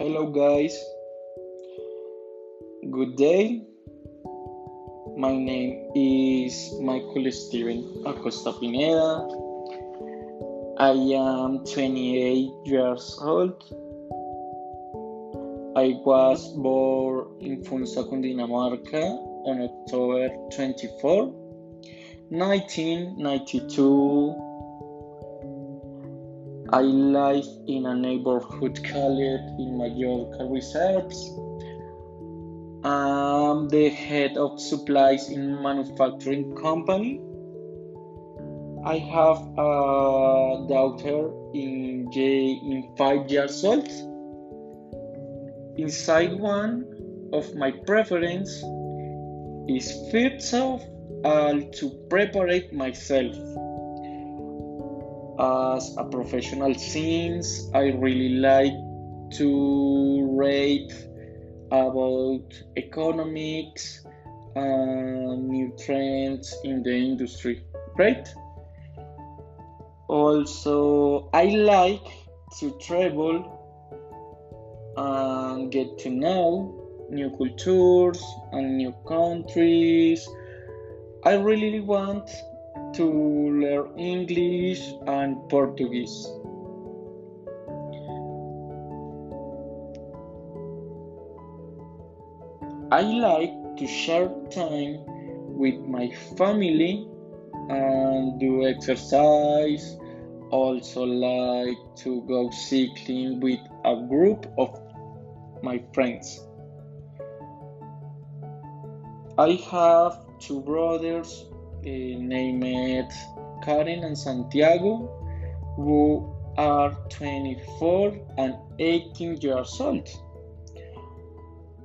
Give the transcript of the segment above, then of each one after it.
Hello, guys. Good day. My name is Michael Stiven Acosta Pineda. I am 28 years old. I was born in Funza, Cundinamarca on October 24, 1992. I live in a neighborhood called in Mallorca Reserves. I'm the head of supplies in manufacturing company. I have a daughter in J in five years old. Inside one of my preference is first of all to prepare myself as a professional since I really like to read about economics and new trends in the industry. Right? Also, I like to travel and get to know new cultures and new countries. I really want to learn English and Portuguese. I like to share time with my family and do exercise. Also, like to go cycling with a group of my friends. I have two brothers uh, named Karen and Santiago, who are 24 and 18 years old.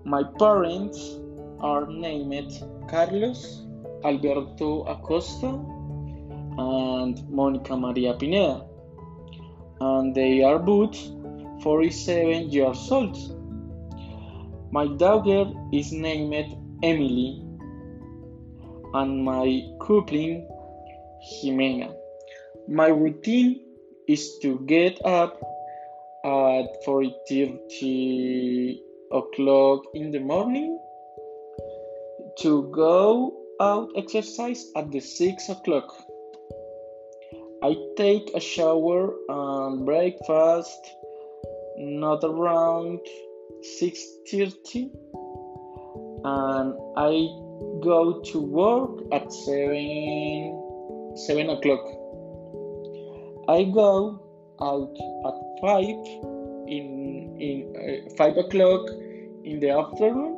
My parents are named Carlos Alberto Acosta and Monica Maria Pineda, and they are both 47 years old. My daughter is named Emily and my coupling Jimena. My routine is to get up at 4:30 o'clock in the morning to go out exercise at the 6 o'clock. I take a shower and breakfast not around 6:30 and I go to work at 7 7 o'clock. I go out at 5 in in uh, 5 o'clock in the afternoon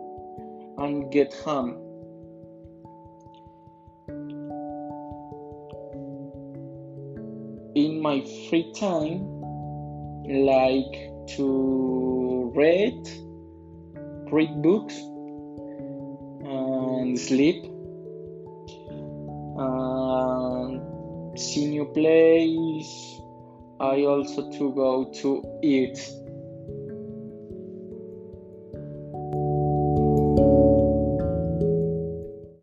and get home. In my free time, like to read, read books, and sleep, and see new place. I also to go to eat